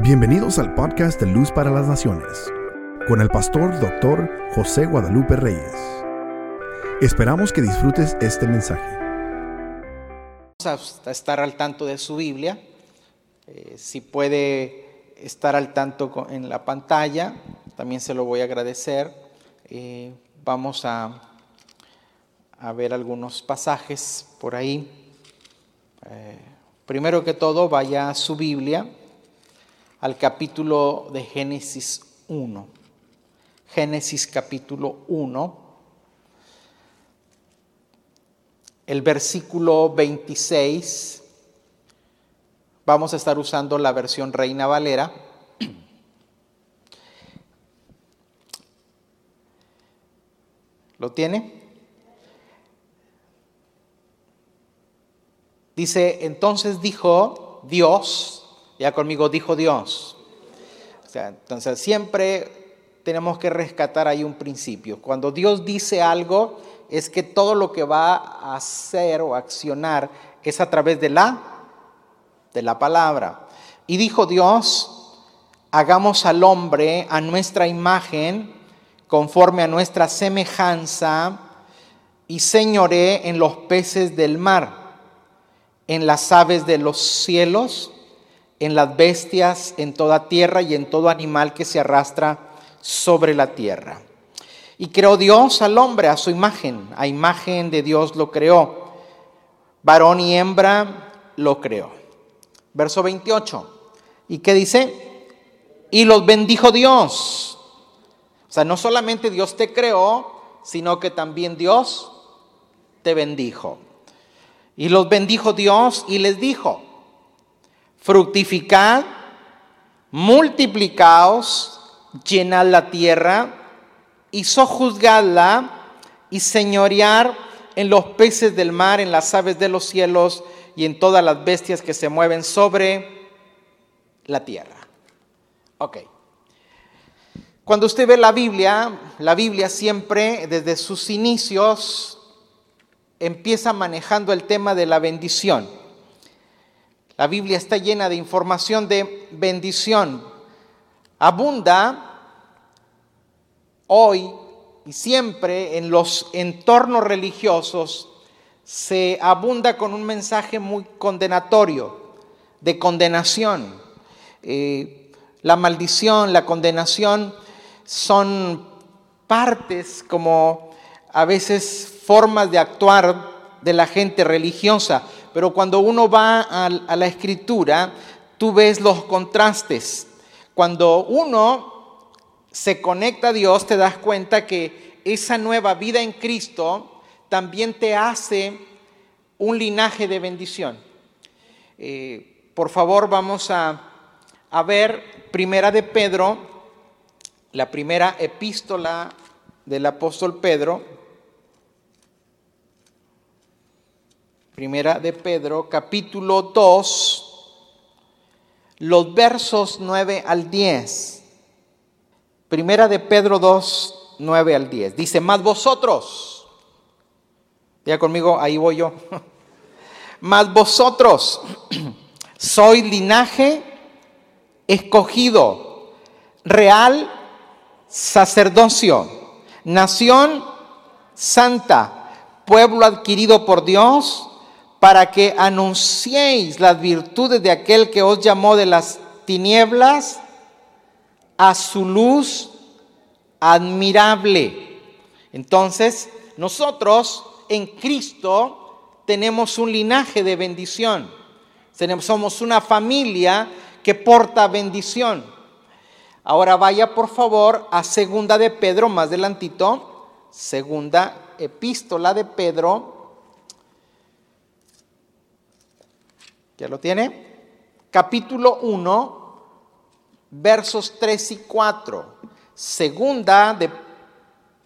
Bienvenidos al podcast de Luz para las Naciones, con el pastor doctor José Guadalupe Reyes. Esperamos que disfrutes este mensaje. Vamos a estar al tanto de su Biblia. Eh, si puede estar al tanto en la pantalla, también se lo voy a agradecer. Eh, vamos a, ver algunos pasajes por ahí. Eh, primero que todo, vaya a su Biblia al capítulo de Génesis 1. Génesis capítulo 1. El versículo 26. Vamos a estar usando la versión Reina Valera. ¿Lo tiene? Dice, entonces dijo Dios, ya conmigo dijo Dios. O sea, entonces siempre tenemos que rescatar ahí un principio. Cuando Dios dice algo, es que todo lo que va a hacer o accionar es a través de la de la palabra. Y dijo Dios, hagamos al hombre a nuestra imagen, conforme a nuestra semejanza, y señoré en los peces del mar, en las aves de los cielos, en las bestias, en toda tierra y en todo animal que se arrastra sobre la tierra. Y creó Dios al hombre a su imagen, a imagen de Dios lo creó. Varón y hembra lo creó. Verso 28. ¿Y qué dice? Y los bendijo Dios. O sea, no solamente Dios te creó, sino que también Dios te bendijo. Y los bendijo Dios y les dijo, fructificad, multiplicaos, llenad la tierra y sojuzgadla y señorear en los peces del mar, en las aves de los cielos y en todas las bestias que se mueven sobre la tierra. Ok. Cuando usted ve la Biblia, la Biblia siempre desde sus inicios empieza manejando el tema de la bendición. La Biblia está llena de información de bendición. Abunda hoy y siempre en los entornos religiosos se abunda con un mensaje muy condenatorio, de condenación. Eh, la maldición, la condenación son partes como a veces formas de actuar de la gente religiosa, pero cuando uno va a, la escritura, tú ves los contrastes. Cuando uno se conecta a Dios, te das cuenta que esa nueva vida en Cristo también te hace un linaje de bendición. Eh, por favor, vamos a, a ver Primera de Pedro, la primera epístola del apóstol Pedro, Primera de Pedro, capítulo 2, los versos 9 al 10. Primera de Pedro 2, 9 al 10. Dice, más vosotros, ya conmigo, ahí voy yo, más vosotros sois linaje escogido, real sacerdocio, nación santa, pueblo adquirido por Dios, para que anunciéis las virtudes de aquel que os llamó de las tinieblas a su luz admirable. Entonces, nosotros en Cristo tenemos un linaje de bendición. Somos una familia que porta bendición. Ahora vaya por favor a segunda de Pedro, más adelantito, segunda epístola de Pedro, ¿Ya lo tiene? Capítulo 1, versos 3 y 4. Segunda de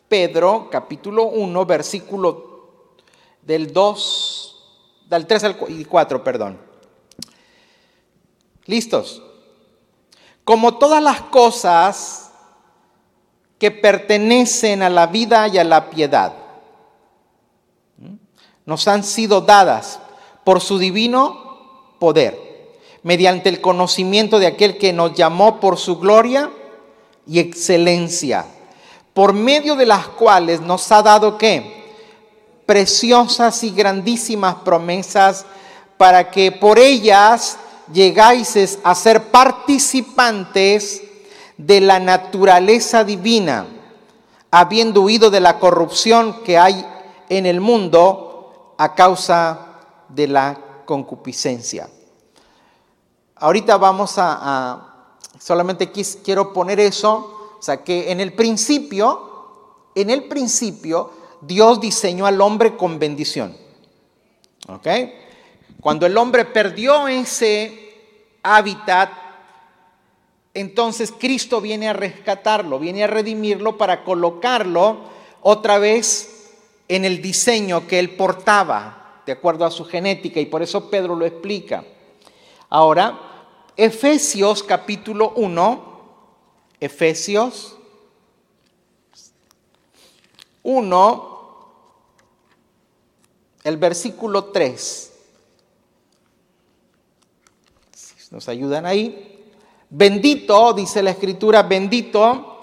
Pedro, capítulo 1, versículo del 2, del 3 al 4, perdón. ¿Listos? Como todas las cosas que pertenecen a la vida y a la piedad, nos han sido dadas por su divino poder, mediante el conocimiento de aquel que nos llamó por su gloria y excelencia, por medio de las cuales nos ha dado qué? Preciosas y grandísimas promesas para que por ellas llegáis a ser participantes de la naturaleza divina, habiendo huido de la corrupción que hay en el mundo a causa de la concupiscencia. Ahorita vamos a, solamente quiero poner eso, o sea, que en el principio, en el principio, Dios diseñó al hombre con bendición. ¿Ok? Cuando el hombre perdió ese hábitat, entonces Cristo viene a rescatarlo, viene a redimirlo para colocarlo otra vez en el diseño que él portaba, de acuerdo a su genética, y por eso Pedro lo explica. Ahora, Efesios capítulo 1, Efesios 1, el versículo 3. Nos ayudan ahí. Bendito, dice la escritura, bendito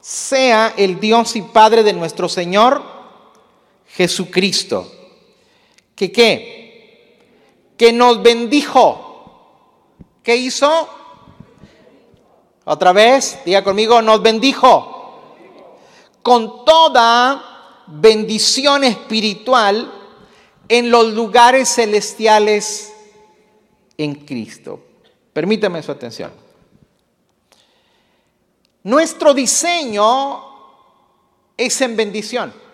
sea el Dios y Padre de nuestro Señor Jesucristo. ¿Que qué? Que nos bendijo ¿Qué hizo? Otra vez, diga conmigo, nos bendijo con toda bendición espiritual en los lugares celestiales en Cristo. Permítame su atención. Nuestro diseño es en bendición.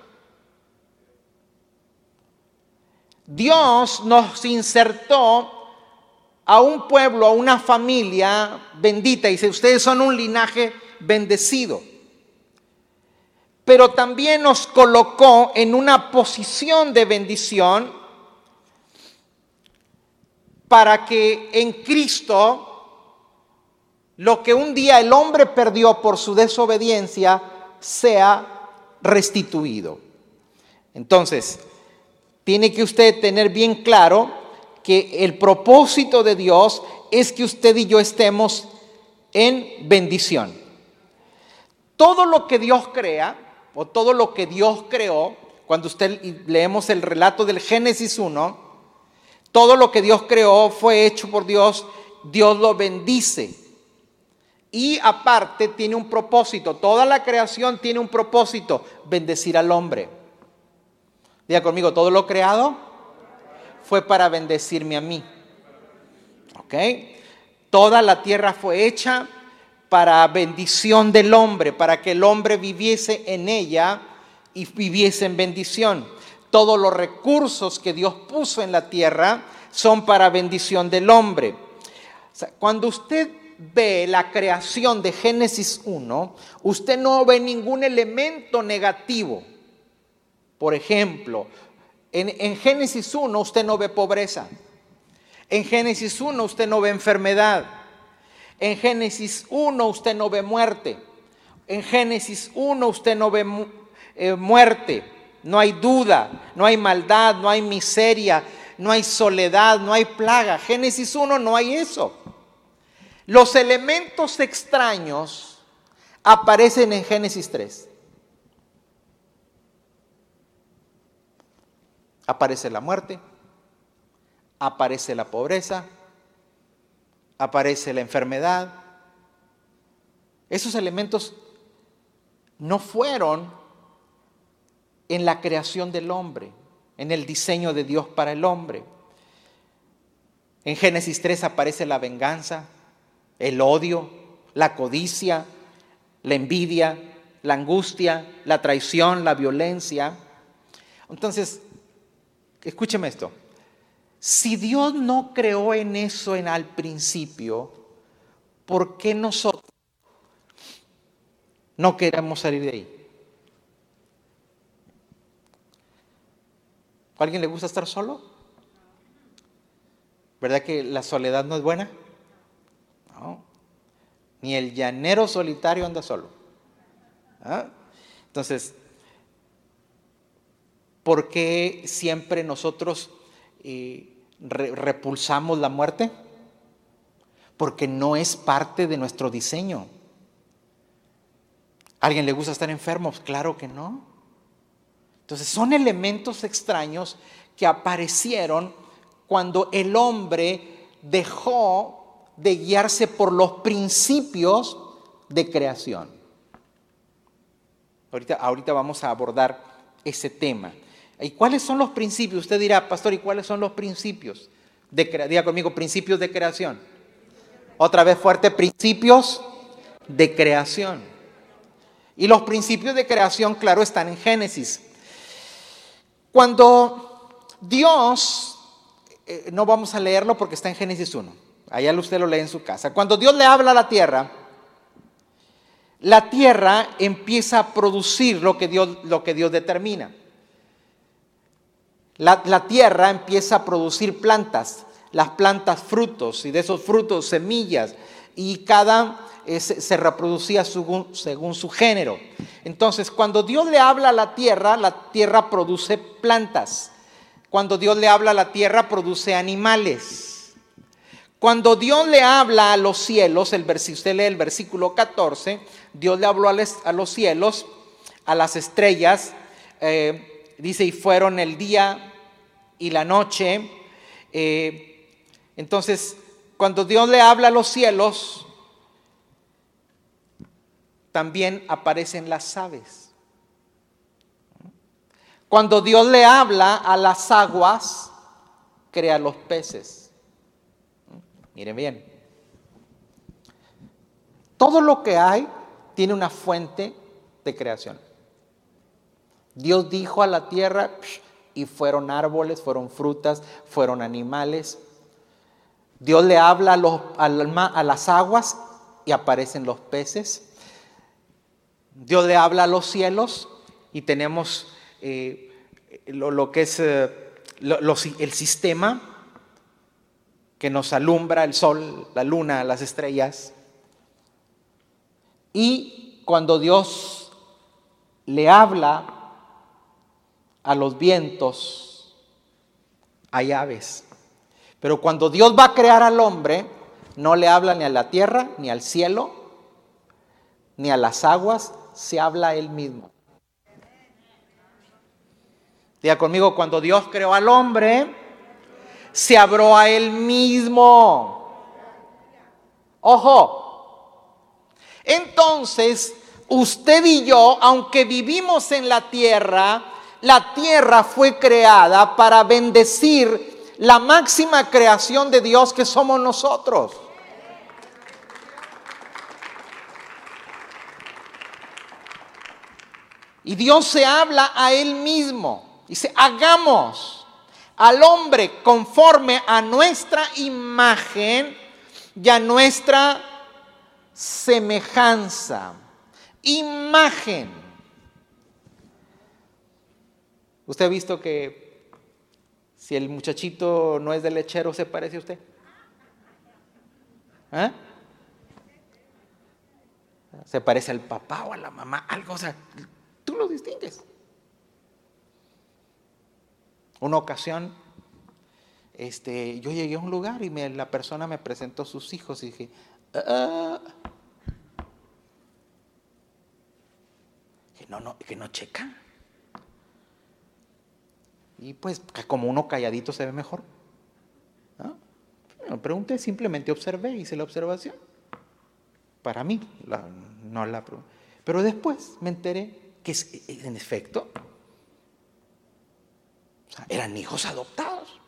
Dios nos insertó a un pueblo, a una familia bendita. Dice, ustedes son un linaje bendecido. Pero también nos colocó en una posición de bendición para que en Cristo lo que un día el hombre perdió por su desobediencia sea restituido. Entonces, tiene que usted tener bien claro que el propósito de Dios es que usted y yo estemos en bendición. Todo lo que Dios crea, o todo lo que Dios creó, cuando usted leemos el relato del Génesis 1, todo lo que Dios creó fue hecho por Dios, Dios lo bendice. Y aparte tiene un propósito, toda la creación tiene un propósito, bendecir al hombre. Diga conmigo, todo lo creado fue para bendecirme a mí. ¿Ok? Toda la tierra fue hecha para bendición del hombre, para que el hombre viviese en ella y viviese en bendición. Todos los recursos que Dios puso en la tierra son para bendición del hombre. cuando usted ve la creación de Génesis 1, usted no ve ningún elemento negativo. Por ejemplo, en, Génesis 1 usted no ve pobreza. En Génesis 1 usted no ve enfermedad. En Génesis 1 usted no ve muerte. En Génesis 1 usted no ve eh, muerte. No hay duda, no hay maldad, no hay miseria, no hay soledad, no hay plaga. Génesis 1 no hay eso. Los elementos extraños aparecen en Génesis 3. Aparece la muerte, aparece la pobreza, aparece la enfermedad. Esos elementos no fueron en la creación del hombre, en el diseño de Dios para el hombre. En Génesis 3 aparece la venganza, el odio, la codicia, la envidia, la angustia, la traición, la violencia. Entonces, escúcheme esto, si Dios no creó en eso en al principio, ¿por qué nosotros no queremos salir de ahí? ¿A alguien le gusta estar solo? ¿Verdad que la soledad no es buena? No. Ni el llanero solitario anda solo. ¿Ah? Entonces, ¿Por qué siempre nosotros eh, repulsamos la muerte? porque no es parte de nuestro diseño. ¿Alguien le gusta estar enfermo? Pues claro que no. Entonces son elementos extraños que aparecieron cuando el hombre dejó de guiarse por los principios de creación. Ahorita, ahorita vamos a abordar ese tema. ¿Y cuáles son los principios? Usted dirá, pastor, ¿y cuáles son los principios? De, diga conmigo, principios de creación. Otra vez fuerte, principios de creación. Y los principios de creación, claro, están en Génesis. Cuando Dios, eh, no vamos a leerlo porque está en Génesis 1, allá usted lo lee en su casa. Cuando Dios le habla a la tierra, la tierra empieza a producir lo que Dios, lo que Dios determina. La, tierra empieza a producir plantas, las plantas frutos y de esos frutos semillas y cada eh, se, reproducía según, su género. Entonces, cuando Dios le habla a la tierra, la tierra produce plantas. Cuando Dios le habla a la tierra, produce animales. Cuando Dios le habla a los cielos, el usted lee el versículo 14, Dios le habló a los cielos, a las estrellas, eh, dice, y fueron el día y la noche. Eh, entonces, cuando Dios le habla a los cielos, también aparecen las aves. Cuando Dios le habla a las aguas, crea los peces. Miren bien. Todo lo que hay tiene una fuente de creación. Dios dijo a la tierra y fueron árboles, fueron frutas, fueron animales. Dios le habla a, las aguas y aparecen los peces. Dios le habla a los cielos y tenemos eh, lo, que es eh, el sistema que nos alumbra, el sol, la luna, las estrellas. Y cuando Dios le habla a los vientos, hay aves. Pero cuando Dios va a crear al hombre, no le habla ni a la tierra, ni al cielo, ni a las aguas, se habla a él mismo. Diga conmigo, cuando Dios creó al hombre, se habló a él mismo. Ojo, entonces, usted y yo, aunque vivimos en la tierra, la tierra fue creada para bendecir la máxima creación de Dios que somos nosotros. Y Dios se habla a Él mismo. Dice, hagamos al hombre conforme a nuestra imagen y a nuestra semejanza, imagen. ¿Usted ha visto que si el muchachito no es de lechero, se parece a usted? ¿Eh? Se parece al papá o a la mamá, algo, o sea, tú lo distingues. Una ocasión, este, yo llegué a un lugar y la persona me presentó sus hijos y dije, ah, que no, no, que no checa. Y pues como uno calladito se ve mejor. ¿no? Pregunté, simplemente observé, hice la observación. Para mí, no la Pero después me enteré que en efecto eran hijos adoptados.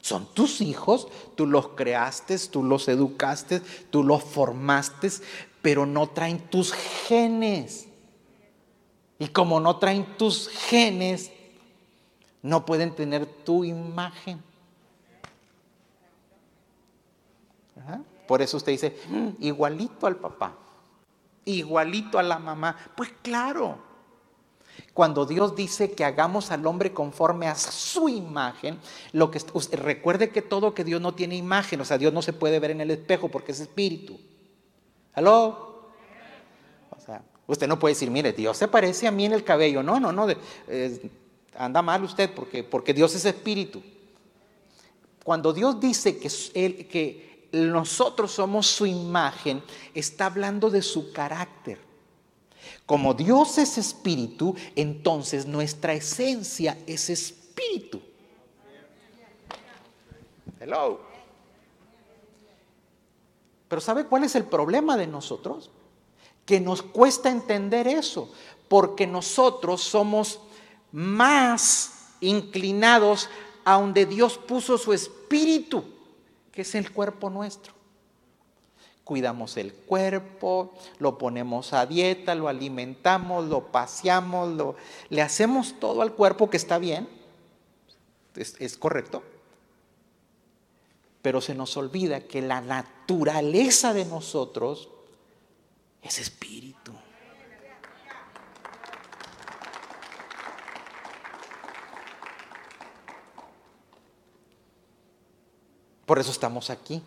Son tus hijos, tú los creaste, tú los educaste, tú los formaste, pero no traen tus genes. Y como no traen tus genes, no pueden tener tu imagen. Por eso usted dice, mm, igualito al papá, igualito a la mamá. Pues claro, cuando Dios dice que hagamos al hombre conforme a su imagen, lo que recuerde que todo que Dios no tiene imagen, o sea, Dios no se puede ver en el espejo porque es espíritu. ¿Aló? Usted no puede decir, mire, Dios se parece a mí en el cabello. No, no, no. Anda mal usted porque, porque Dios es espíritu. Cuando Dios dice que, que nosotros somos su imagen, está hablando de su carácter. Como Dios es espíritu, entonces nuestra esencia es espíritu. Hello. Pero ¿sabe cuál es el problema de nosotros? Que nos cuesta entender eso, porque nosotros somos más inclinados a donde Dios puso su espíritu, que es el cuerpo nuestro. Cuidamos el cuerpo, lo ponemos a dieta, lo alimentamos, lo paseamos, lo, le hacemos todo al cuerpo que está bien, es, es correcto, pero se nos olvida que la naturaleza de nosotros es espíritu. Por eso estamos aquí.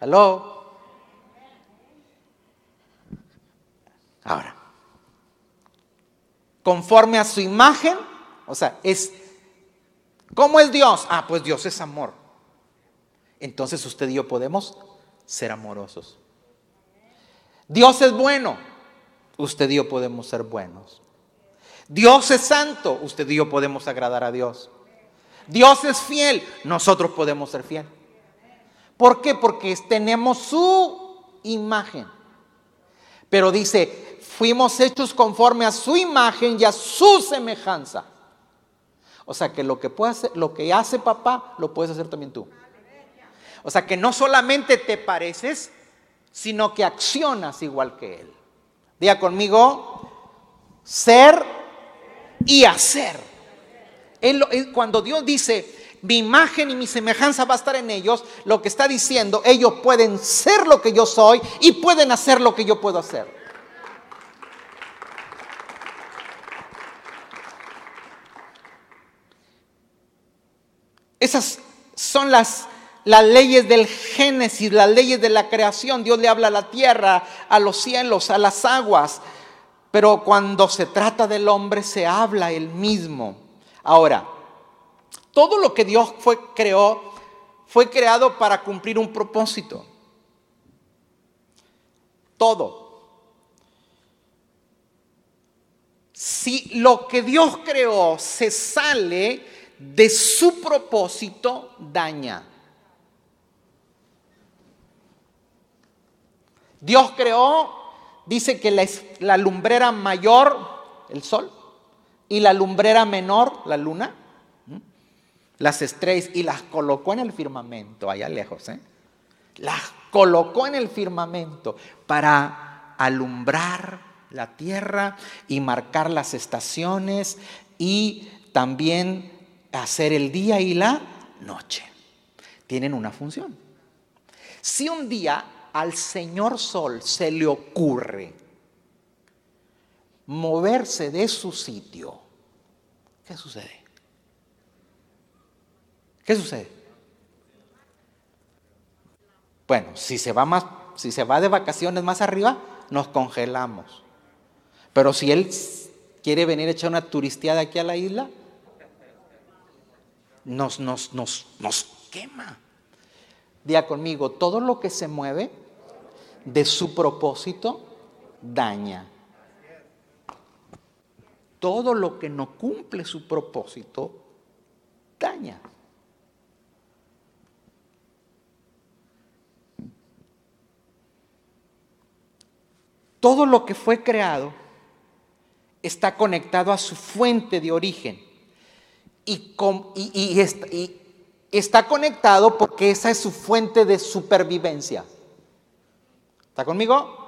¿Aló? Ahora, conforme a su imagen, o sea, es, ¿cómo es Dios? Ah, pues Dios es amor. Entonces usted y yo podemos ser amorosos. Dios es bueno, usted y yo podemos ser buenos. Dios es santo, usted y yo podemos agradar a Dios. Dios es fiel, nosotros podemos ser fiel. ¿Por qué? Porque tenemos su imagen. Pero dice, fuimos hechos conforme a su imagen y a su semejanza. O sea que lo que, puede hacer, lo que hace papá, lo puedes hacer también tú. O sea que no solamente te pareces, sino que accionas igual que él. Diga conmigo, ser y hacer cuando Dios dice, mi imagen y mi semejanza va a estar en ellos, lo que está diciendo, ellos pueden ser lo que yo soy y pueden hacer lo que yo puedo hacer. Esas son las, las leyes del Génesis, las leyes de la creación. Dios le habla a la tierra, a los cielos, a las aguas. Pero cuando se trata del hombre se habla él mismo. Ahora, todo lo que Dios fue, creó fue creado para cumplir un propósito. Todo. Si lo que Dios creó se sale de su propósito, daña. Dios creó, dice que la, la lumbrera mayor, el sol, y la lumbrera menor, la luna, las estrellas, y las colocó en el firmamento, allá lejos, ¿eh? las colocó en el firmamento para alumbrar la tierra y marcar las estaciones y también hacer el día y la noche. Tienen una función. Si un día al Señor Sol se le ocurre moverse de su sitio, ¿qué sucede? ¿Qué sucede? Bueno, si se va más, si se va de vacaciones más arriba, nos congelamos. Pero si él quiere venir a echar una turisteada aquí a la isla, nos, nos, nos, nos quema. Día conmigo, todo lo que se mueve de su propósito daña todo lo que no cumple su propósito daña. Todo lo que fue creado está conectado a su fuente de origen y, está conectado porque esa es su fuente de supervivencia. ¿Está conmigo?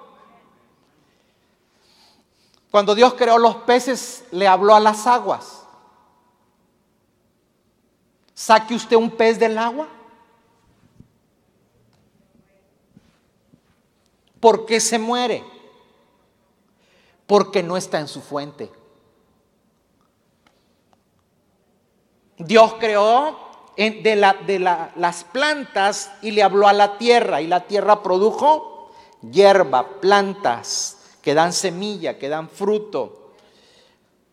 Cuando Dios creó los peces, le habló a las aguas. Saque usted un pez del agua. ¿Por qué se muere? Porque no está en su fuente. Dios creó de, las plantas y le habló a la tierra y la tierra produjo hierba, plantas, que dan semilla, que dan fruto.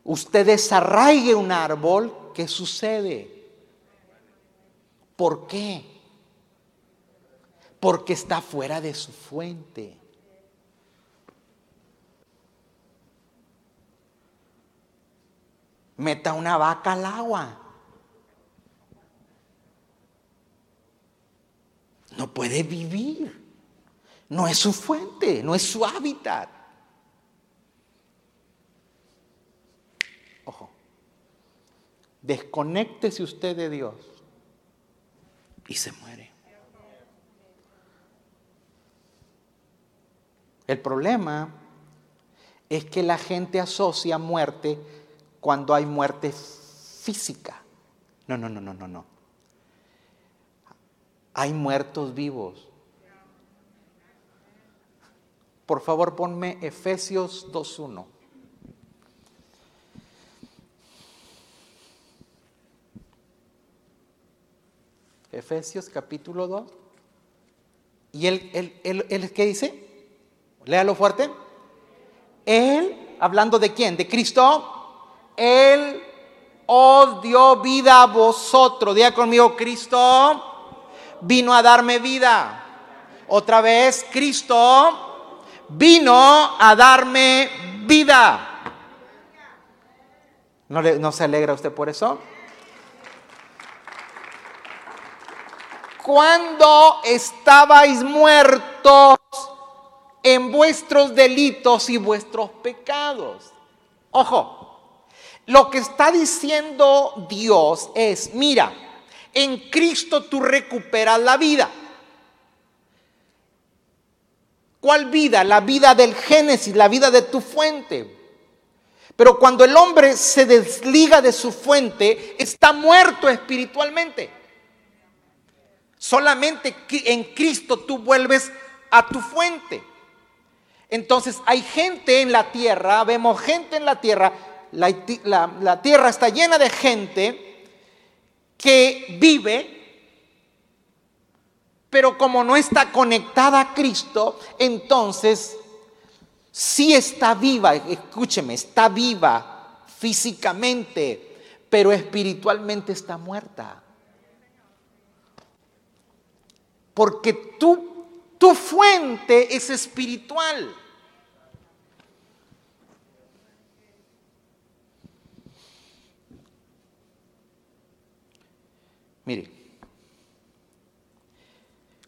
Usted desarraigue un árbol, ¿qué sucede? ¿Por qué? porque está fuera de su fuente. Meta una vaca al agua. No puede vivir. No es su fuente, no es su hábitat. Desconéctese usted de Dios y se muere. El problema es que la gente asocia muerte cuando hay muerte física. No, no, no, no, no, no. Hay muertos vivos. Por favor, ponme Efesios 2.1. Efesios capítulo 2. ¿Y él, él, él, él qué dice? Léalo fuerte. Él, hablando de quién? De Cristo. Él os dio vida a vosotros. Diga conmigo, Cristo vino a darme vida. Otra vez, Cristo vino a darme vida. ¿No, le, ¿No se alegra usted por eso? Cuando estabais muertos en vuestros delitos y vuestros pecados. Ojo, lo que está diciendo Dios es, mira, en Cristo tú recuperas la vida. ¿Cuál vida? La vida del Génesis, la vida de tu fuente. Pero cuando el hombre se desliga de su fuente, está muerto espiritualmente. Solamente en Cristo tú vuelves a tu fuente. Entonces hay gente en la tierra, vemos gente en la tierra, la, tierra está llena de gente que vive, pero como no está conectada a Cristo, entonces sí está viva, escúcheme, está viva físicamente, pero espiritualmente está muerta. Porque tú tu fuente es espiritual. Mire,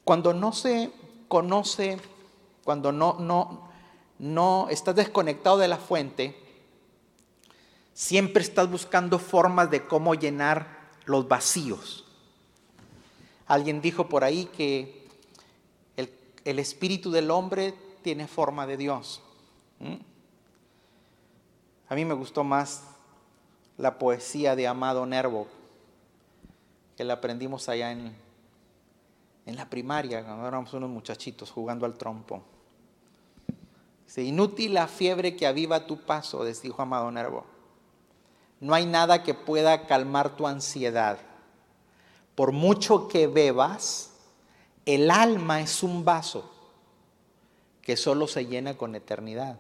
cuando no se conoce, cuando no, no, no estás desconectado de la fuente, siempre estás buscando formas de cómo llenar los vacíos. Alguien dijo por ahí que el espíritu del hombre tiene forma de Dios. A mí me gustó más la poesía de Amado Nervo, que la aprendimos allá en, en la primaria, cuando éramos unos muchachitos jugando al trompo. Dice, inútil la fiebre que aviva tu paso, dijo Amado Nervo. No hay nada que pueda calmar tu ansiedad. Por mucho que bebas, el alma es un vaso que solo se llena con eternidad.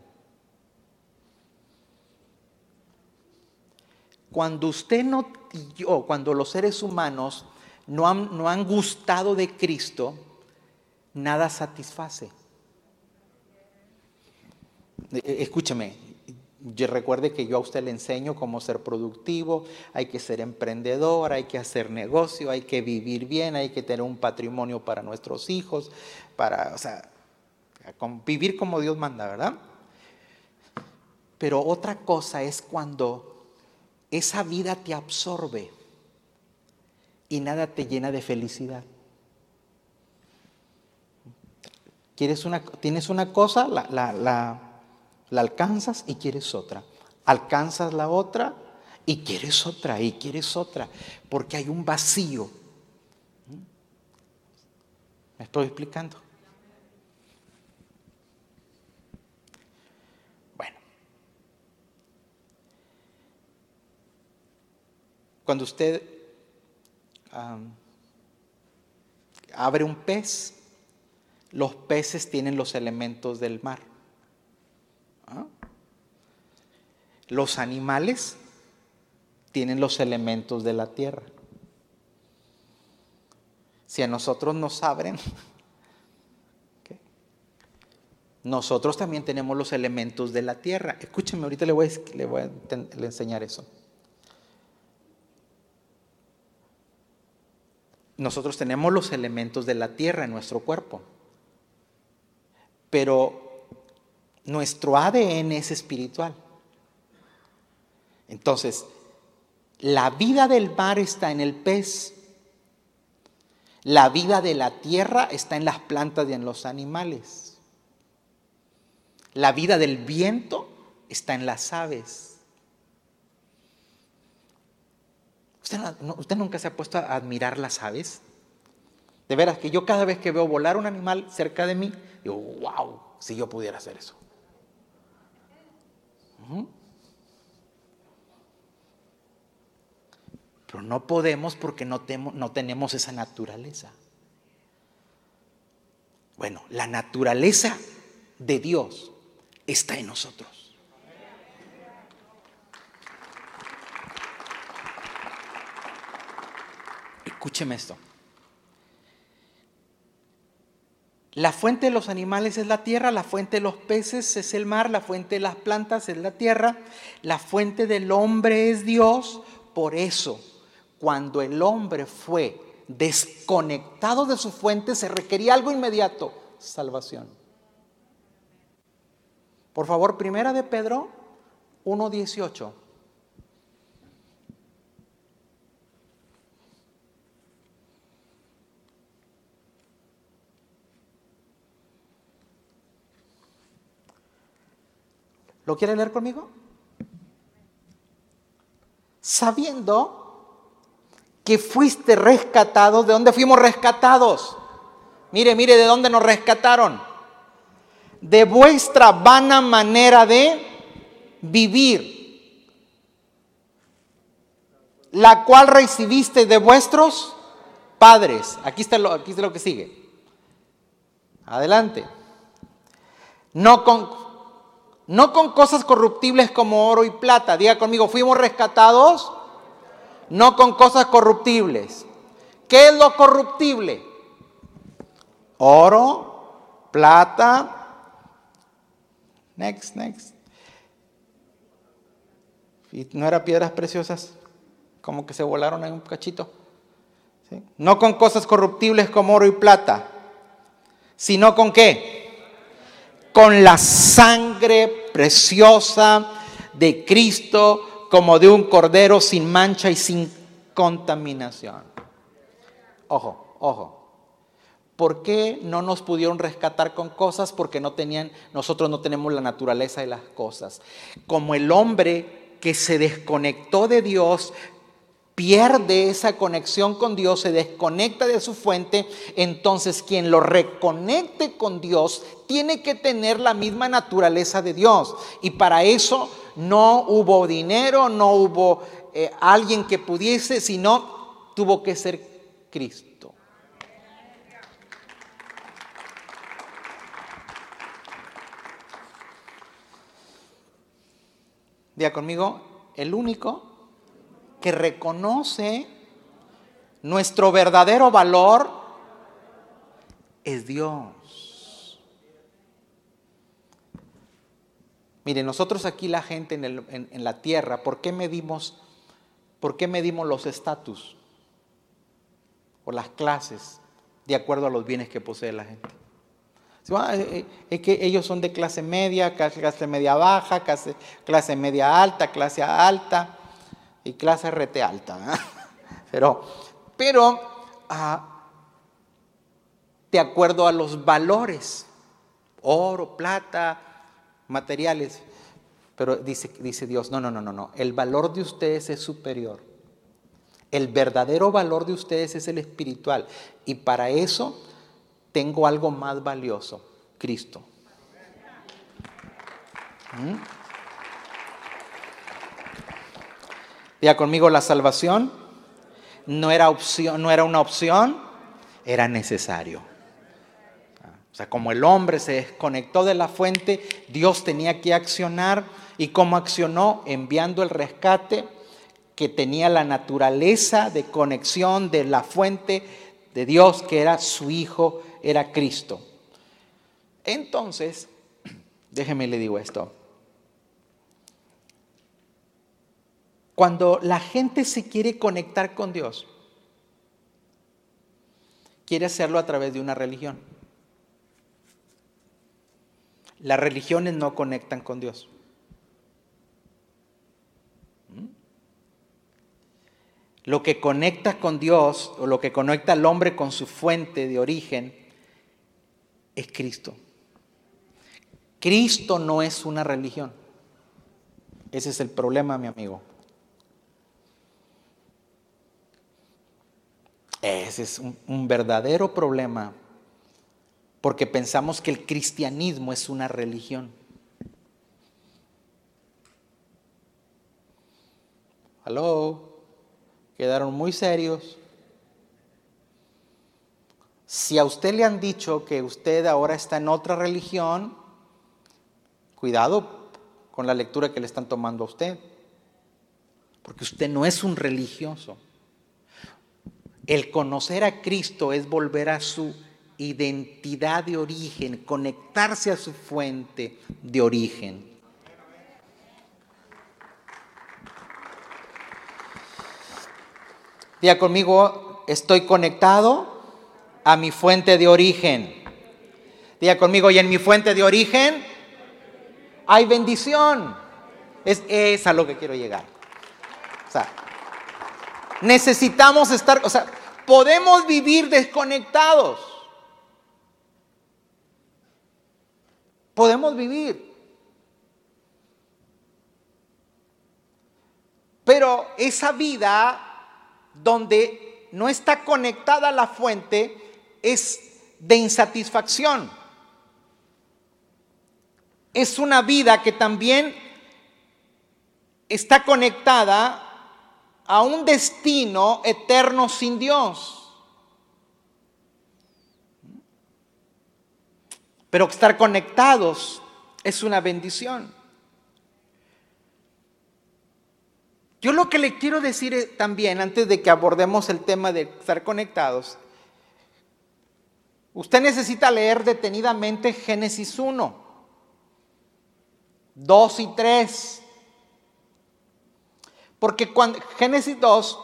Cuando usted no yo, cuando los seres humanos no han, no han gustado de Cristo, nada satisface. Eh, escúcheme, recuerde que yo a usted le enseño cómo ser productivo, hay que ser emprendedor, hay que hacer negocio, hay que vivir bien, hay que tener un patrimonio para nuestros hijos, para, o sea, vivir como Dios manda, ¿verdad? Pero otra cosa es cuando esa vida te absorbe y nada te llena de felicidad. ¿Quieres una, tienes una cosa, la, la la alcanzas y quieres otra. Alcanzas la otra y quieres otra y quieres otra. Porque hay un vacío. ¿Me estoy explicando? Bueno. Cuando usted abre un pez, los peces tienen los elementos del mar. ¿Ah? Los animales tienen los elementos de la tierra. Si a nosotros nos abren, nosotros también tenemos los elementos de la tierra. Escúchenme, ahorita le voy a, le voy a enseñar eso. Nosotros tenemos los elementos de la tierra en nuestro cuerpo, pero nuestro ADN es espiritual. Entonces, la vida del mar está en el pez, la vida de la tierra está en las plantas y en los animales. La vida del viento está en las aves. ¿Usted, nunca se ha puesto a admirar las aves? De veras que yo cada vez que veo volar un animal cerca de mí, digo, wow, si yo pudiera hacer eso. Pero no podemos porque no, tenemos esa naturaleza. Bueno, la naturaleza de Dios está en nosotros. Escúcheme esto. La fuente de los animales es la tierra, la fuente de los peces es el mar, la fuente de las plantas es la tierra, la fuente del hombre es Dios. Por eso, cuando el hombre fue desconectado de su fuente, se requería algo inmediato, salvación. Por favor, primera de Pedro 1.18. ¿Lo quiere leer conmigo? Sabiendo que fuiste rescatado, ¿de dónde fuimos rescatados? Mire, mire, ¿de dónde nos rescataron? de vuestra vana manera de vivir, la cual recibiste de vuestros padres. Aquí está lo, aquí está lo que sigue. Adelante. No con, no con cosas corruptibles como oro y plata. Diga conmigo, fuimos rescatados no con cosas corruptibles. ¿Qué es lo corruptible? Oro, plata, Next, next. Y no eran piedras preciosas, como que se volaron en un cachito. No con cosas corruptibles como oro y plata, sino con qué? Con la sangre preciosa de Cristo como de un cordero sin mancha y sin contaminación. Ojo, ojo. ¿Por qué no nos pudieron rescatar con cosas? Porque no tenían, nosotros no tenemos la naturaleza de las cosas. Como el hombre que se desconectó de Dios, pierde esa conexión con Dios, se desconecta de su fuente, entonces quien lo reconecte con Dios tiene que tener la misma naturaleza de Dios. Y para eso no hubo dinero, no hubo eh, alguien que pudiese, sino tuvo que ser Cristo. Diga conmigo, el único que reconoce nuestro verdadero valor es Dios. Mire, nosotros aquí la gente en, la tierra, ¿por qué medimos, por qué medimos los estatus o las clases de acuerdo a los bienes que posee la gente? Eh, eh, es que ellos son de clase media, clase media baja, clase, media alta, clase alta y clase rete alta. Pero, pero ah, de acuerdo a los valores, oro, plata, materiales. Pero dice, dice Dios, no, no, no, no, no. El valor de ustedes es superior. El verdadero valor de ustedes es el espiritual. Y para eso tengo algo más valioso, Cristo. ¿Mm? Ya conmigo, la salvación no era, opción, no era una opción, era necesario. Sea, como el hombre se desconectó de la fuente, Dios tenía que accionar. ¿Y cómo accionó? Enviando el rescate que tenía la naturaleza de conexión de la fuente de Dios, que era su Hijo era Cristo. Entonces, déjeme le digo esto. Cuando la gente se quiere conectar con Dios, quiere hacerlo a través de una religión. Las religiones no conectan con Dios. Lo que conecta con Dios o lo que conecta al hombre con su fuente de origen es Cristo. Cristo no es una religión. Ese es el problema, mi amigo. Ese es un, verdadero problema, porque pensamos que el cristianismo es una religión. Aló, quedaron muy serios. Si a usted le han dicho que usted ahora está en otra religión, cuidado con la lectura que le están tomando a usted, porque usted no es un religioso. El conocer a Cristo es volver a su identidad de origen, conectarse a su fuente de origen. Diga conmigo, estoy conectado a mi fuente de origen. Diga conmigo, y en mi fuente de origen hay bendición. Es, es a lo que quiero llegar. O sea, necesitamos estar, o sea, podemos vivir desconectados. Podemos vivir. Pero esa vida donde no está conectada a la fuente es de insatisfacción. Es una vida que también está conectada a un destino eterno sin Dios. Pero estar conectados es una bendición. Yo lo que le quiero decir también, antes de que abordemos el tema de estar conectados, usted necesita leer detenidamente Génesis 1, 2 y 3. Porque cuando Génesis 2,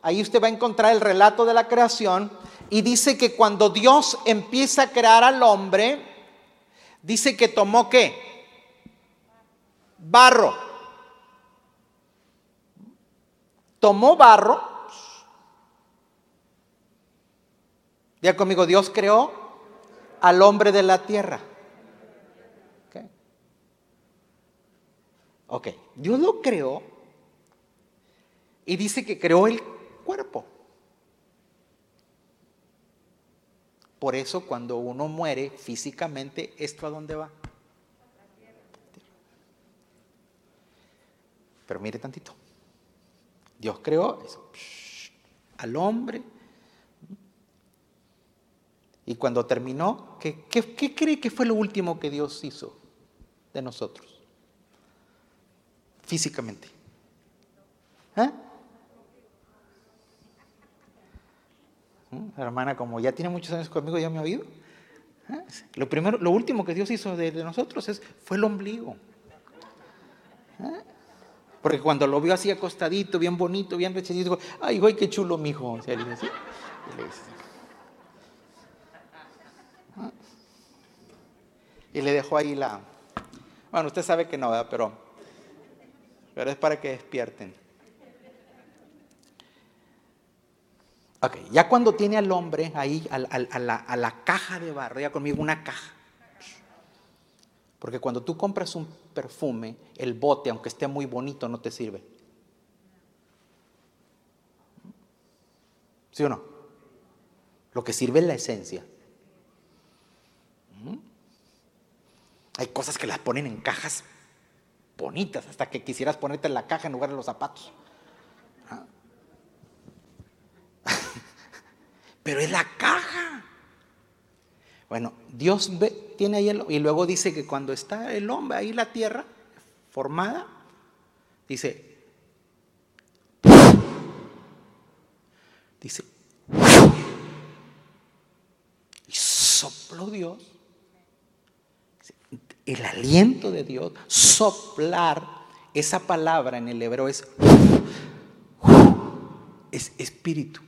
ahí usted va a encontrar el relato de la creación y dice que cuando Dios empieza a crear al hombre, dice que tomó qué? Barro. Tomó barro. Ya conmigo, Dios creó al hombre de la tierra. Ok, Dios lo creó y dice que creó el cuerpo. Por eso cuando uno muere físicamente, ¿esto a dónde va? Pero mire tantito. Dios creó al hombre. Y cuando terminó, ¿qué, ¿qué, cree que fue lo último que Dios hizo de nosotros? Físicamente. ¿Eh? Hermana, como ya tiene muchos años conmigo, ya me ha oído. ¿Eh? Lo primero, lo último que Dios hizo de, nosotros es, fue el ombligo. ¿Eh? Porque cuando lo vio así acostadito, bien bonito, bien rechazito, ay, güey, qué chulo, mijo. hijo Y le dejó ahí la. Bueno, usted sabe que no, ¿verdad? Pero, pero es para que despierten. Ok, ya cuando tiene al hombre ahí, a, la, caja de barro, ya conmigo una caja. Porque cuando tú compras un perfume, el bote, aunque esté muy bonito, no te sirve. ¿Sí o no? Lo que sirve es la esencia. ¿Mm? Hay cosas que las ponen en cajas bonitas, hasta que quisieras ponerte en la caja en lugar de los zapatos. Pero es la caja. Bueno, Dios ve, tiene ahí el, y luego dice que cuando está el hombre ahí la tierra formada, dice, dice, y sopló Dios. el aliento de Dios, soplar, esa palabra en el hebreo es, es espíritu.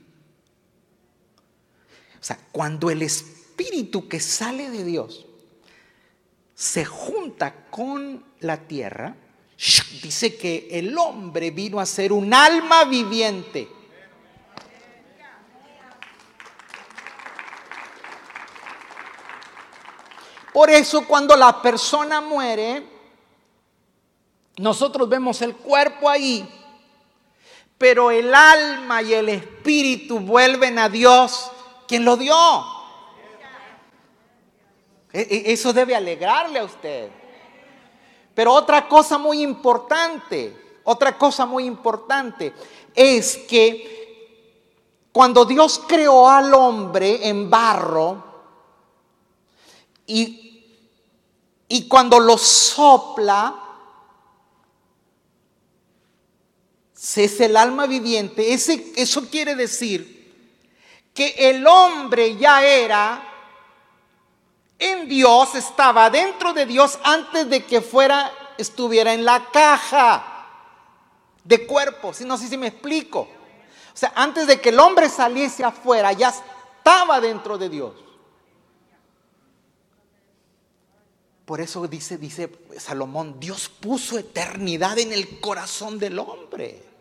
O sea, cuando el espíritu que sale de Dios se junta con la tierra, dice que el hombre vino a ser un alma viviente. Por eso cuando la persona muere, nosotros vemos el cuerpo ahí, pero el alma y el espíritu vuelven a Dios, quien lo dio. E, e, eso debe alegrarle a usted. Pero otra cosa muy importante, otra cosa muy importante es que cuando Dios creó al hombre en barro y y cuando lo sopla, es el alma viviente. Ese, eso quiere decir que el hombre ya era en Dios, estaba dentro de Dios antes de que fuera, estuviera en la caja de cuerpo. Si no sé si me explico. O sea, antes de que el hombre saliese afuera, ya estaba dentro de Dios. Por eso dice, dice Salomón, Dios puso eternidad en el corazón del hombre.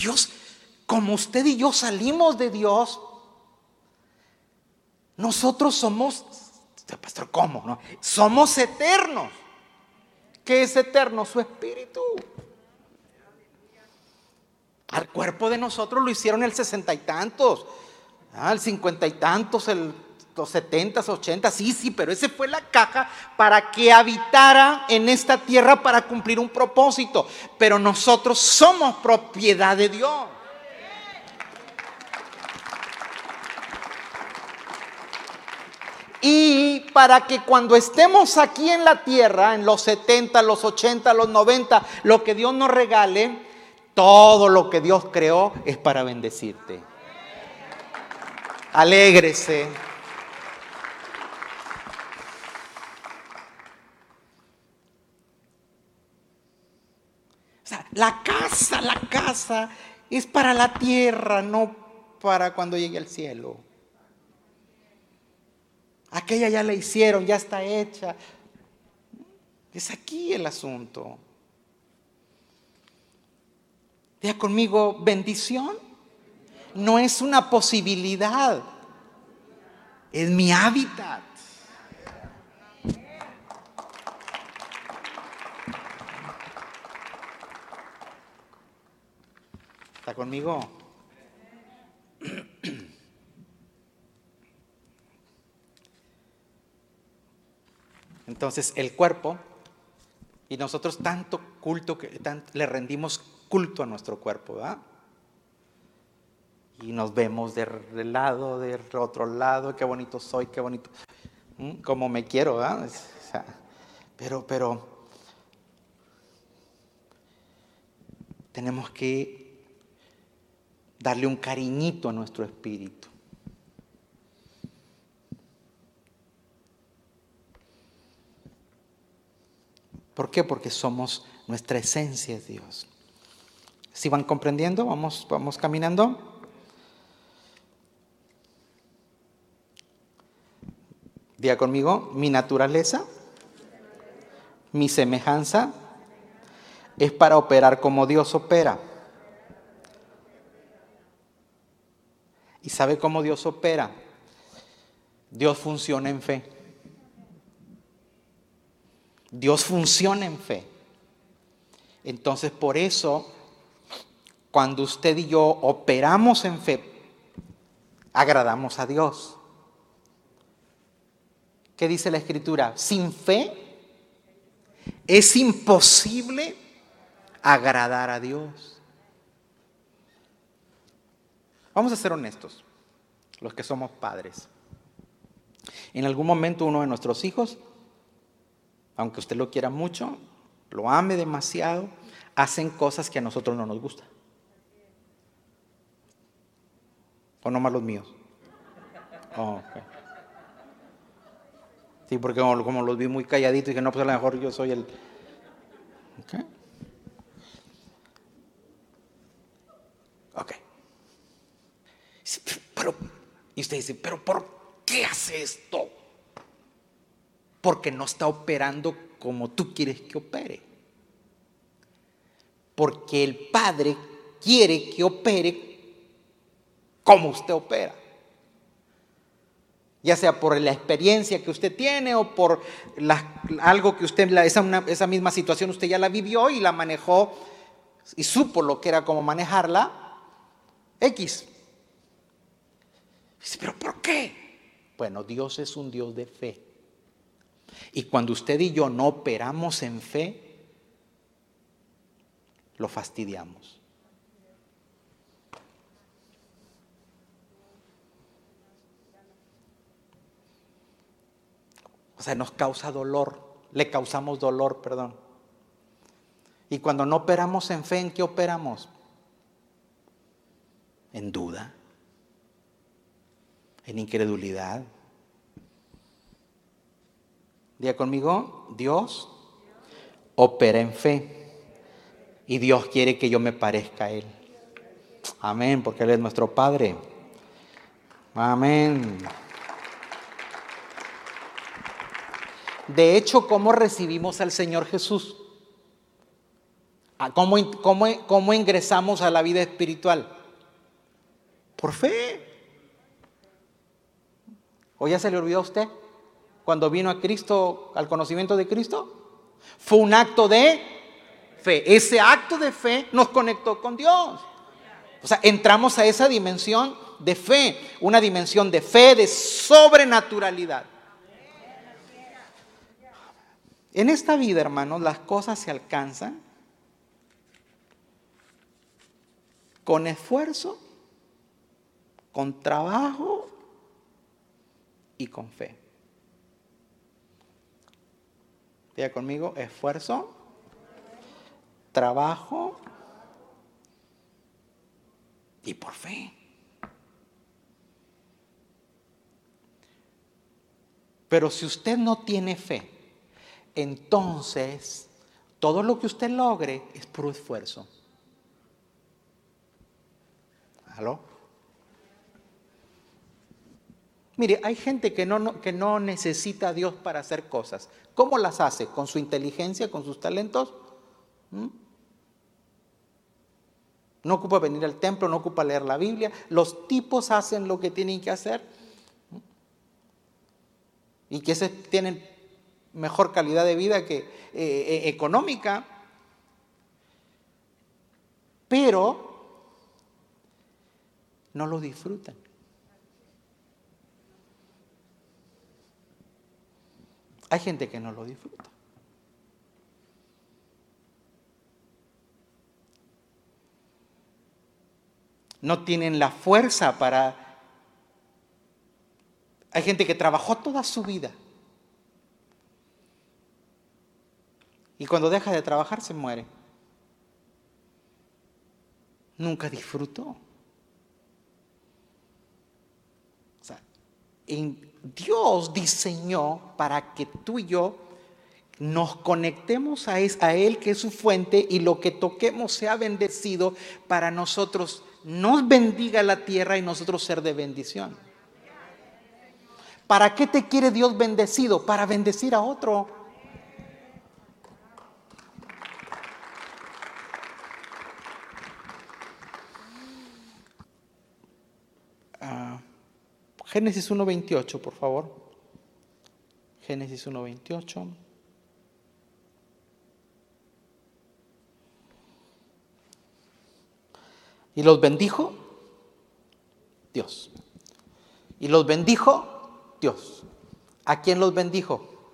Dios, como usted y yo salimos de Dios, nosotros somos, pastor, ¿cómo? No? Somos eternos. ¿Qué es eterno? Su espíritu. Al cuerpo de nosotros lo hicieron el sesenta y tantos. Ah, el cincuenta y tantos, el, los setentas, ochentas, sí, sí, pero ese fue la caja para que habitara en esta tierra para cumplir un propósito. Pero nosotros somos propiedad de Dios. Y para que cuando estemos aquí en la tierra, en los 70, los 80, los 90, lo que Dios nos regale, todo lo que Dios creó es para bendecirte alégrese. La casa, la casa es para la tierra, no para cuando llegue al cielo. Aquella ya la hicieron, ya está hecha. Es aquí el asunto. Diga conmigo, bendición no es una posibilidad, es mi hábitat. ¿Está conmigo? Entonces el cuerpo, y nosotros tanto culto que le rendimos culto a nuestro cuerpo, ¿verdad? y nos vemos del lado, del otro lado, qué bonito soy, qué bonito, como me quiero, ¿verdad? pero, pero tenemos que darle un cariñito a nuestro espíritu. ¿Por qué? Porque somos, nuestra esencia es Dios. ¿Si van comprendiendo? Vamos, vamos caminando. Diga conmigo, mi naturaleza, mi semejanza es para operar como Dios opera. ¿Y sabe cómo Dios opera? Dios funciona en fe. Dios funciona en fe. Entonces por eso, cuando usted y yo operamos en fe, agradamos a Dios. ¿Qué dice la escritura? Sin fe es imposible agradar a Dios. Vamos a ser honestos, los que somos padres. En algún momento uno de nuestros hijos, aunque usted lo quiera mucho, lo ame demasiado, hacen cosas que a nosotros no nos gustan. ¿O no más los míos? Oh, Sí, porque como, los vi muy calladitos, dije, no, pues a lo mejor yo soy el... Ok. Ok. Pero, y usted dice, pero ¿por qué hace esto? Porque no está operando como tú quieres que opere. Porque el Padre quiere que opere como usted opera. Ya sea por la experiencia que usted tiene o por algo que usted, esa, esa misma situación usted ya la vivió y la manejó y supo lo que era como manejarla. X. Pero ¿por qué? Bueno, Dios es un Dios de fe. Y cuando usted y yo no operamos en fe, lo fastidiamos. O sea, nos causa dolor, le causamos dolor, perdón. Y cuando no operamos en fe, ¿en qué operamos? En duda, en incredulidad. Diga conmigo, Dios opera en fe. Y Dios quiere que yo me parezca a Él. Amén, porque Él es nuestro Padre. Amén. De hecho, ¿cómo recibimos al Señor Jesús? ¿Cómo, cómo, cómo ingresamos a la vida espiritual? Por fe. ¿O ya se le olvidó a usted? Cuando vino a Cristo, al conocimiento de Cristo. Fue un acto de fe. Ese acto de fe nos conectó con Dios. O sea, entramos a esa dimensión de fe, una dimensión de fe, de sobrenaturalidad. En esta vida, hermanos, las cosas se alcanzan con esfuerzo, con trabajo y con fe. Diga conmigo, esfuerzo, trabajo y por fe. Pero si usted no tiene fe, entonces todo lo que usted logre es puro esfuerzo. ¿Aló? Mire, hay gente que no, que no necesita a Dios para hacer cosas. ¿Cómo las hace? ¿Con su inteligencia, con sus talentos? ¿Mm? No ocupa venir al templo, no ocupa leer la Biblia. Los tipos hacen lo que tienen que hacer. ¿Mm? Y que se tienen mejor calidad de vida que eh, eh, económica, pero no lo disfrutan. Hay gente que no lo disfruta. No tienen la fuerza para... Hay gente que trabajó toda su vida Y cuando deja de trabajar se muere. Nunca disfrutó. O sea, Dios diseñó para que tú y yo nos conectemos a, Él, que es su fuente, y lo que toquemos sea bendecido para nosotros. Nos bendiga la tierra y nosotros ser de bendición. ¿Para qué te quiere Dios bendecido? Para bendecir a otro. Génesis 1.28, por favor. Génesis 1.28. Y los bendijo Dios. Y los bendijo Dios. ¿A quién los bendijo?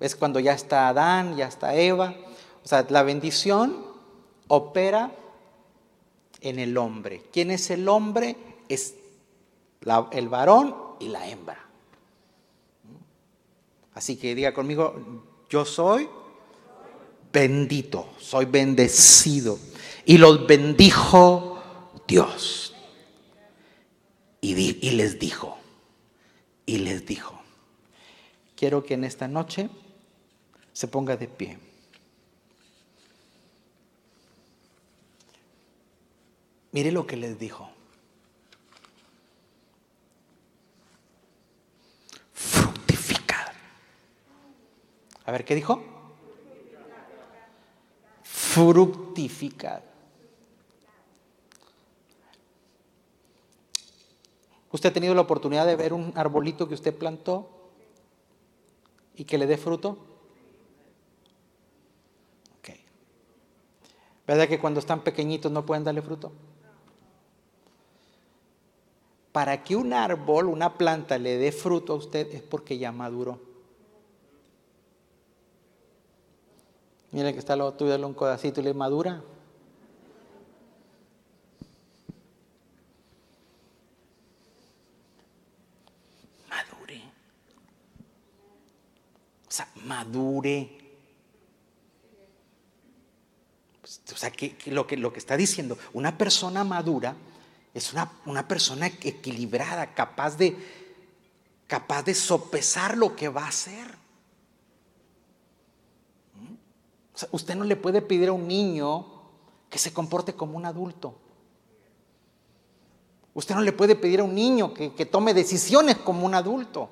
Es cuando ya está Adán, ya está Eva. O sea, la bendición opera en el hombre. ¿Quién es el hombre? Es el varón y la hembra. Así que diga conmigo, yo soy bendito, soy bendecido. Y los bendijo Dios. Y, y les dijo, y les dijo, quiero que en esta noche se ponga de pie. Mire lo que les dijo. Fructificad. A ver, ¿qué dijo? Fructificad. ¿Usted ha tenido la oportunidad de ver un arbolito que usted plantó y que le dé fruto? Ok. ¿Verdad que cuando están pequeñitos no pueden darle fruto? Para que un árbol, una planta le dé fruto a usted es porque ya maduró. Mire que está lo tuyo, dale un codacito y le madura. Madure. O sea, madure. Pues, o sea, que, lo, que lo que está diciendo, una persona madura es una, persona equilibrada, capaz de, capaz de sopesar lo que va a hacer. ¿Mm? Usted no le puede pedir a un niño que se comporte como un adulto. Usted no le puede pedir a un niño que, que tome decisiones como un adulto.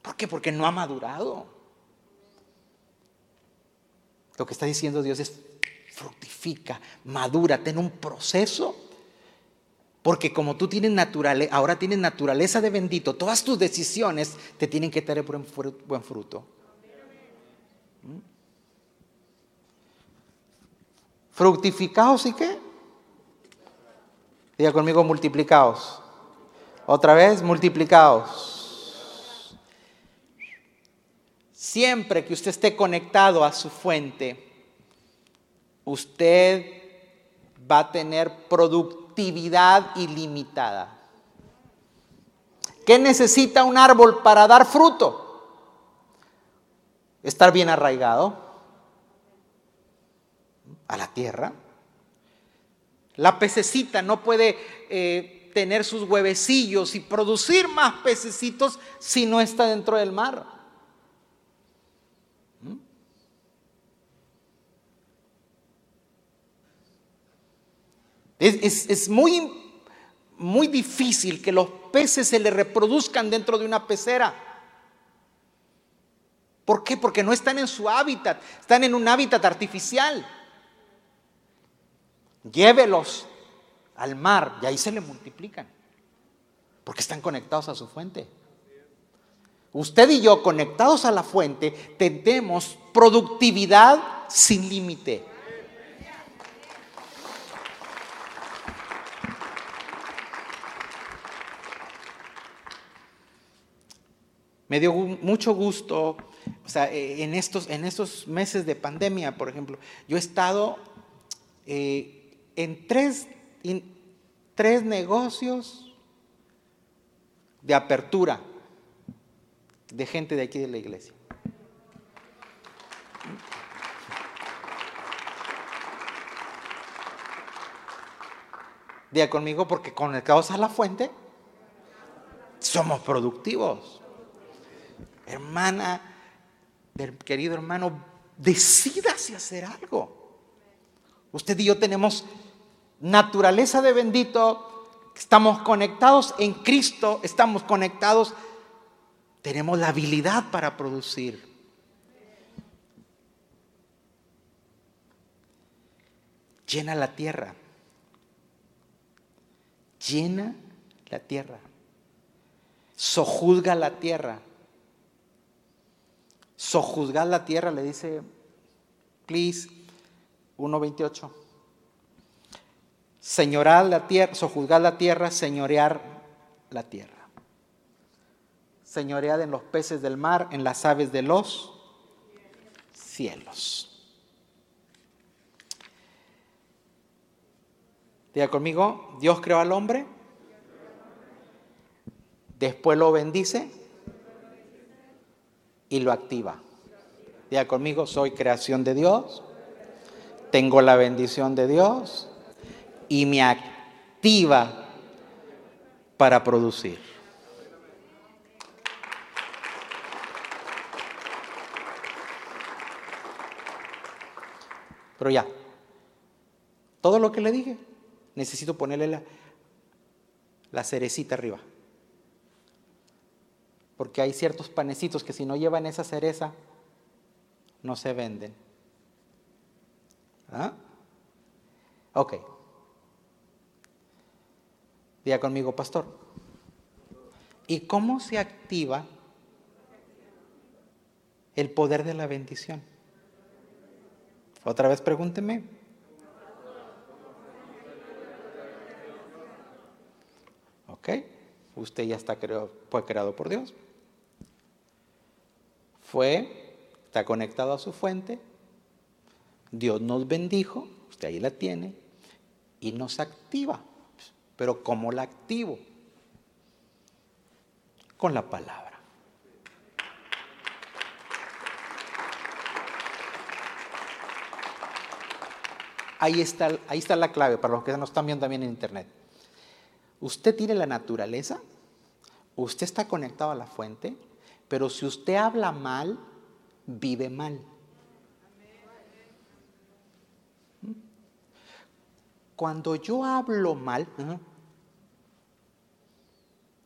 ¿Por qué? Porque no ha madurado. Lo que está diciendo Dios es fructifica, madura, ten un proceso porque como tú tienes naturaleza, ahora tienes naturaleza de bendito, todas tus decisiones te tienen que tener buen fruto. Fructificados y qué? Diga conmigo multiplicados. Otra vez, multiplicados. Siempre que usted esté conectado a su fuente, usted va a tener producto actividad ilimitada. ¿Qué necesita un árbol para dar fruto? Estar bien arraigado a la tierra. La pececita no puede eh, tener sus huevecillos y producir más pececitos si no está dentro del mar. Es, muy, muy difícil que los peces se le reproduzcan dentro de una pecera. ¿Por qué? Porque no están en su hábitat, están en un hábitat artificial. Llévelos al mar y ahí se le multiplican, porque están conectados a su fuente. Usted y yo conectados a la fuente tenemos productividad sin límite. Me dio mucho gusto, o sea, eh, en estos, en estos meses de pandemia, por ejemplo, yo he estado eh, en tres, tres negocios de apertura de gente de aquí de la iglesia. Diga conmigo, porque conectados a la fuente, somos productivos hermana, querido hermano, decídase hacer algo. Usted y yo tenemos naturaleza de bendito, estamos conectados en Cristo, estamos conectados, tenemos la habilidad para producir. Llena la tierra. Llena la tierra. Sojuzga la tierra sojuzgar la tierra, le dice, please, 1.28. Señorar la tierra, sojuzgar la tierra, señorear la tierra. Señorear en los peces del mar, en las aves de los cielos. Diga conmigo, Dios creó al hombre, después lo bendice y lo activa. Diga conmigo, soy creación de Dios, tengo la bendición de Dios y me activa para producir. Pero ya, todo lo que le dije, necesito ponerle la, cerecita arriba. Porque hay ciertos panecitos que si no llevan esa cereza, no se venden. ¿Ah? Ok, Diga conmigo, pastor. ¿Y cómo se activa el poder de la bendición? Otra vez pregúnteme. Ok, usted ya está creado, fue creado por Dios. Fue, está conectado a su fuente. Dios nos bendijo, usted ahí la tiene, y nos activa. Pero ¿cómo la activo? Con la palabra. Ahí está, ahí está la clave para los que nos están viendo también en internet. Usted tiene la naturaleza, usted está conectado a la fuente, pero si usted habla mal, vive mal. Cuando yo hablo mal,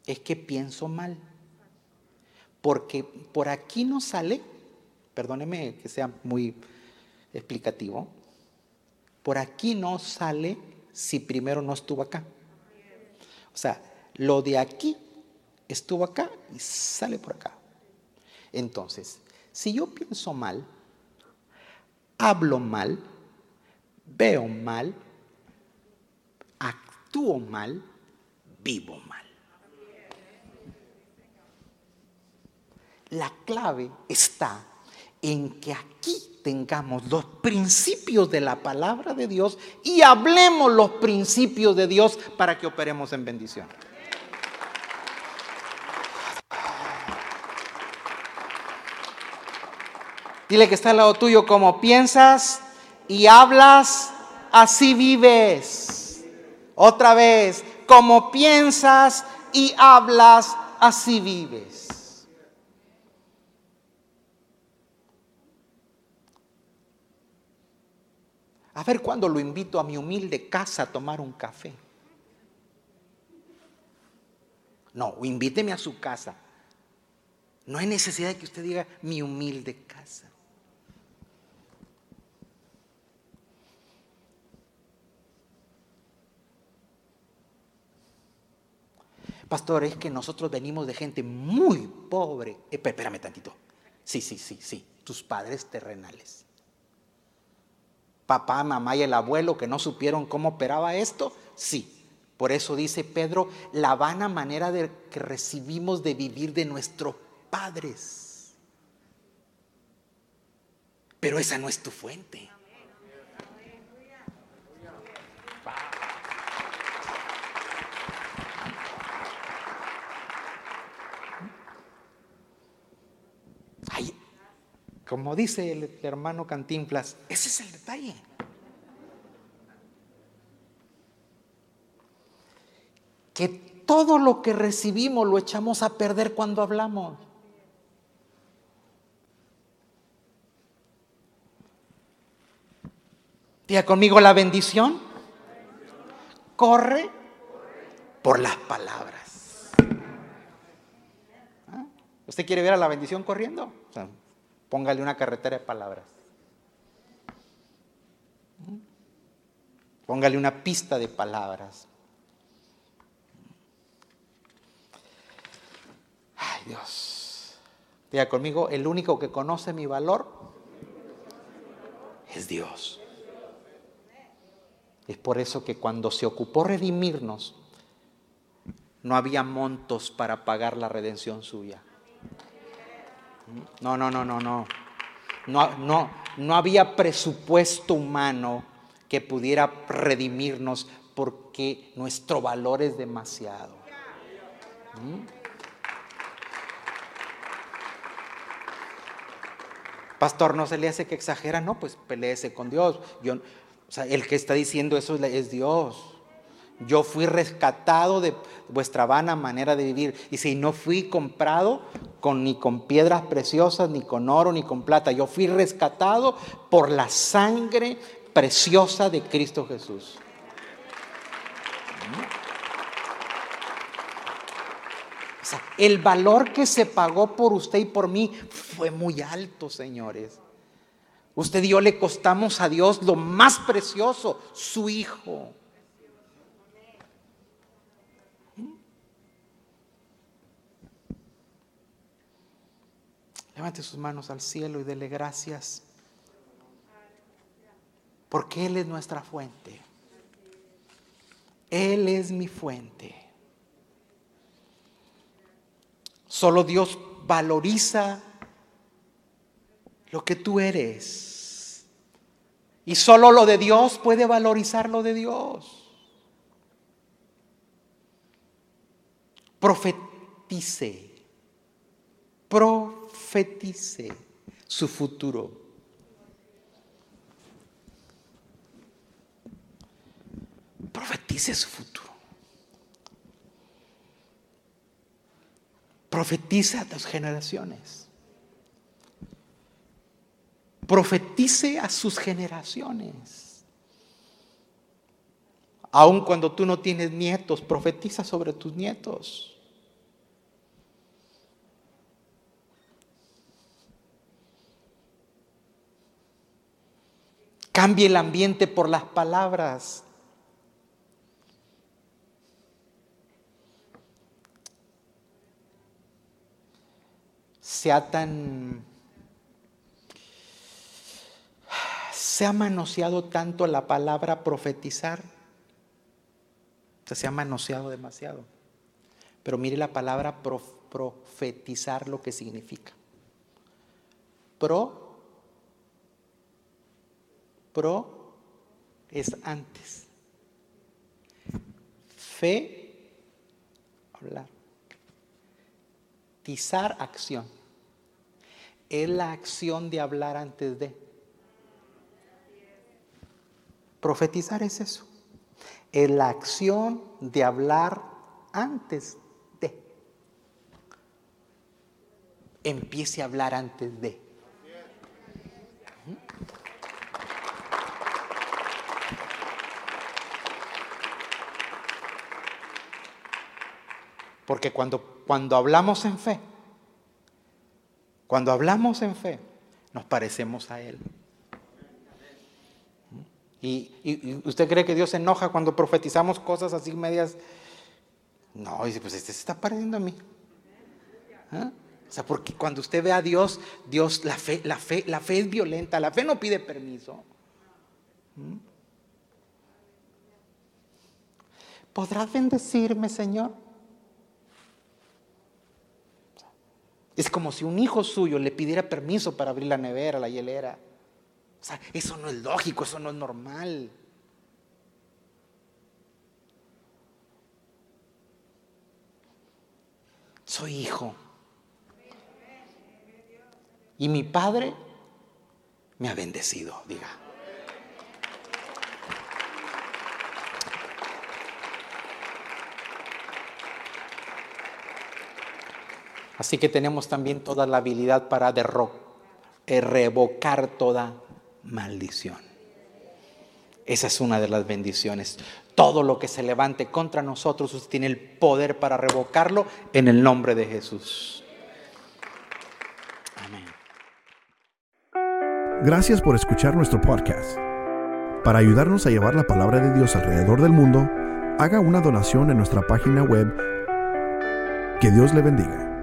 es que pienso mal. Porque por aquí no sale, perdóneme que sea muy explicativo, por aquí no sale si primero no estuvo acá. O sea, lo de aquí estuvo acá y sale por acá. Entonces, si yo pienso mal, hablo mal, veo mal, actúo mal, vivo mal. La clave está en que aquí tengamos los principios de la palabra de Dios y hablemos los principios de Dios para que operemos en bendición. Dile que está al lado tuyo como piensas y hablas, así vives. Otra vez, como piensas y hablas, así vives. A ver cuándo lo invito a mi humilde casa a tomar un café. No, invíteme a su casa. No hay necesidad de que usted diga mi humilde casa. Pastor, es que nosotros venimos de gente muy pobre. Eh, espérame tantito. Sí, sí, sí, sí. Tus padres terrenales papá, mamá y el abuelo que no supieron cómo operaba esto? Sí. Por eso dice Pedro, la vana manera de que recibimos de vivir de nuestros padres. Pero esa no es tu fuente. Como dice el hermano Cantinflas, ese es el detalle. Que todo lo que recibimos lo echamos a perder cuando hablamos. Diga conmigo la bendición. Corre por las palabras. ¿Ah? ¿Usted quiere ver a la bendición corriendo? Póngale una carretera de palabras. Póngale una pista de palabras. Ay Dios. Diga conmigo, el único que conoce mi valor es Dios. Es por eso que cuando se ocupó redimirnos, no había montos para pagar la redención suya. No, no, no, no, no. No, no, no había presupuesto humano que pudiera redimirnos porque nuestro valor es demasiado. ¿Mm? Pastor, ¿no se le hace que exagera? No, pues peleese con Dios. Yo, o sea, el que está diciendo eso es Dios. Yo fui rescatado de vuestra vana manera de vivir. Y si no fui comprado con, ni con piedras preciosas, ni con oro, ni con plata. Yo fui rescatado por la sangre preciosa de Cristo Jesús. el valor que se pagó por usted y por mí fue muy alto, señores. Usted y yo le costamos a Dios lo más precioso, su Hijo. Levante sus manos al cielo y dele gracias. Porque Él es nuestra fuente. Él es mi fuente. Solo Dios valoriza lo que tú eres. Y solo lo de Dios puede valorizar lo de Dios. Profetice. Profetice su futuro. Profetice su futuro. Profetice a tus generaciones. Profetice a sus generaciones. Aun cuando tú no tienes nietos, profetiza sobre tus nietos. Cambie el ambiente por las palabras. Sea tan se ha manoseado tanto la palabra profetizar, se ha manoseado demasiado. Pero mire la palabra profetizar lo que significa. Pro, pro es antes. Fe, hablar. Tizar, acción. Es la acción de hablar antes de. Profetizar es eso. Es la acción de hablar antes de. Empiece a hablar antes de. Porque cuando, cuando hablamos en fe, cuando hablamos en fe, nos parecemos a Él. Y, usted cree que Dios se enoja cuando profetizamos cosas así medias. No, dice, pues este se está pareciendo a mí. ¿Ah? O sea, porque cuando usted ve a Dios, Dios, la fe, la fe, la fe es violenta, la fe no pide permiso. ¿Mm? ¿Podrás bendecirme, Señor? Es como si un hijo suyo le pidiera permiso para abrir la nevera, la hielera. O sea, eso no es lógico, eso no es normal. Soy hijo. Y mi padre me ha bendecido, diga. Así que tenemos también toda la habilidad para eh, revocar toda maldición. Esa es una de las bendiciones. Todo lo que se levante contra nosotros, usted tiene el poder para revocarlo en el nombre de Jesús. Amén. Gracias por escuchar nuestro podcast. Para ayudarnos a llevar la palabra de Dios alrededor del mundo, haga una donación en nuestra página web. Que Dios le bendiga.